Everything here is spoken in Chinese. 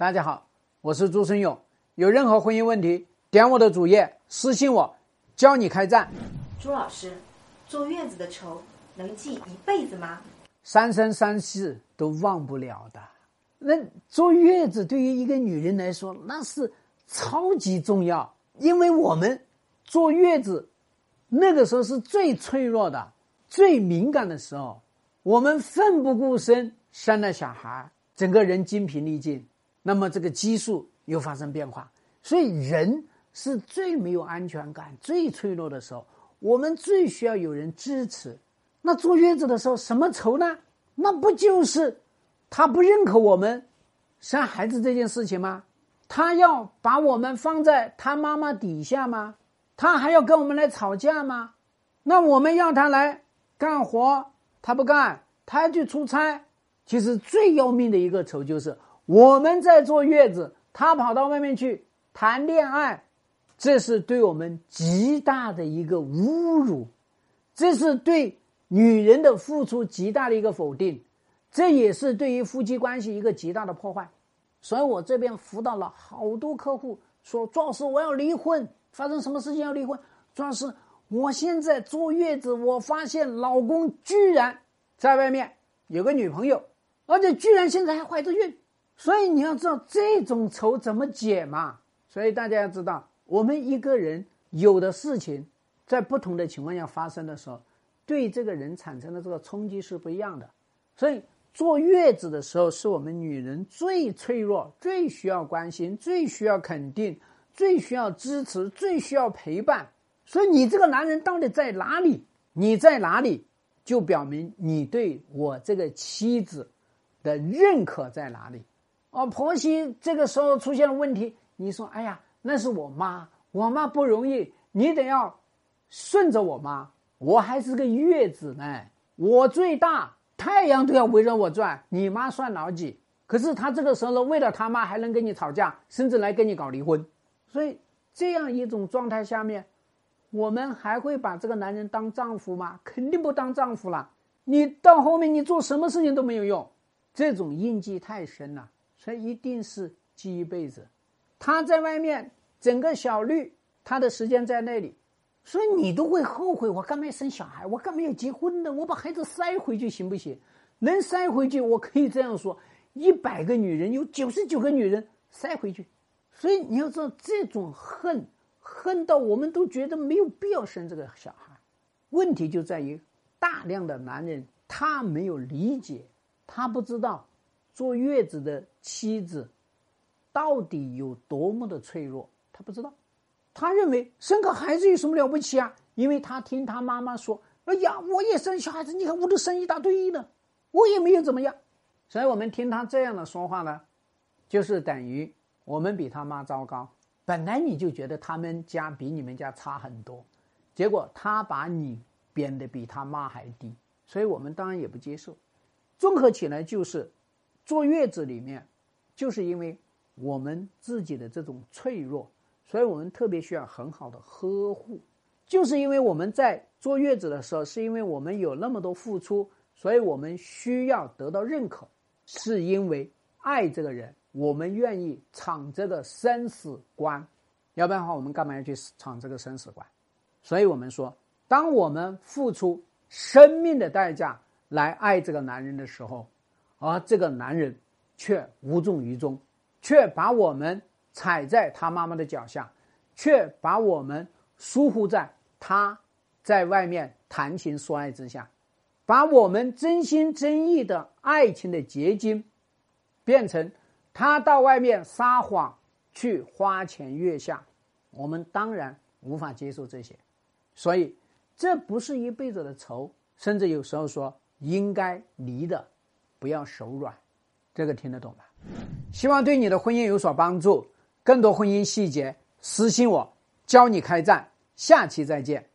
大家好，我是朱生勇。有任何婚姻问题，点我的主页私信我，教你开战。朱老师，坐月子的仇能记一辈子吗？三生三世都忘不了的。那坐月子对于一个女人来说，那是超级重要，因为我们坐月子那个时候是最脆弱的、最敏感的时候，我们奋不顾身生了小孩，整个人精疲力尽。那么这个激素又发生变化，所以人是最没有安全感、最脆弱的时候，我们最需要有人支持。那坐月子的时候什么愁呢？那不就是他不认可我们生孩子这件事情吗？他要把我们放在他妈妈底下吗？他还要跟我们来吵架吗？那我们要他来干活，他不干，他要去出差。其实最要命的一个愁就是。我们在坐月子，他跑到外面去谈恋爱，这是对我们极大的一个侮辱，这是对女人的付出极大的一个否定，这也是对于夫妻关系一个极大的破坏。所以我这边辅导了好多客户，说朱老师我要离婚，发生什么事情要离婚？朱老师，我现在坐月子，我发现老公居然在外面有个女朋友，而且居然现在还怀着孕。所以你要知道这种愁怎么解嘛？所以大家要知道，我们一个人有的事情，在不同的情况下发生的时候，对这个人产生的这个冲击是不一样的。所以坐月子的时候，是我们女人最脆弱、最需要关心、最需要肯定、最需要支持、最需要陪伴。所以你这个男人到底在哪里？你在哪里，就表明你对我这个妻子的认可在哪里。哦，婆媳这个时候出现了问题，你说：“哎呀，那是我妈，我妈不容易，你得要顺着我妈。我还是个月子呢，我最大，太阳都要围着我转，你妈算老几？可是他这个时候呢，为了他妈还能跟你吵架，甚至来跟你搞离婚。所以这样一种状态下面，我们还会把这个男人当丈夫吗？肯定不当丈夫了。你到后面你做什么事情都没有用，这种印记太深了。”所以一定是记一辈子。他在外面整个小绿，他的时间在那里，所以你都会后悔。我干嘛要生小孩？我干嘛要结婚呢？我把孩子塞回去行不行？能塞回去，我可以这样说：一百个女人有九十九个女人塞回去。所以你要知道，这种恨，恨到我们都觉得没有必要生这个小孩。问题就在于大量的男人他没有理解，他不知道。坐月子的妻子到底有多么的脆弱？他不知道，他认为生个孩子有什么了不起啊？因为他听他妈妈说：“哎呀，我也生小孩子，你看我都生一大堆呢，我也没有怎么样。”所以，我们听他这样的说话呢，就是等于我们比他妈糟糕。本来你就觉得他们家比你们家差很多，结果他把你贬得比他妈还低，所以我们当然也不接受。综合起来就是。坐月子里面，就是因为我们自己的这种脆弱，所以我们特别需要很好的呵护。就是因为我们在坐月子的时候，是因为我们有那么多付出，所以我们需要得到认可。是因为爱这个人，我们愿意闯这个生死关，要不然的话，我们干嘛要去闯这个生死关？所以我们说，当我们付出生命的代价来爱这个男人的时候。而这个男人却无动于衷，却把我们踩在他妈妈的脚下，却把我们疏忽在他在外面谈情说爱之下，把我们真心真意的爱情的结晶，变成他到外面撒谎去花前月下，我们当然无法接受这些，所以这不是一辈子的仇，甚至有时候说应该离的。不要手软，这个听得懂吧？希望对你的婚姻有所帮助。更多婚姻细节，私信我，教你开战。下期再见。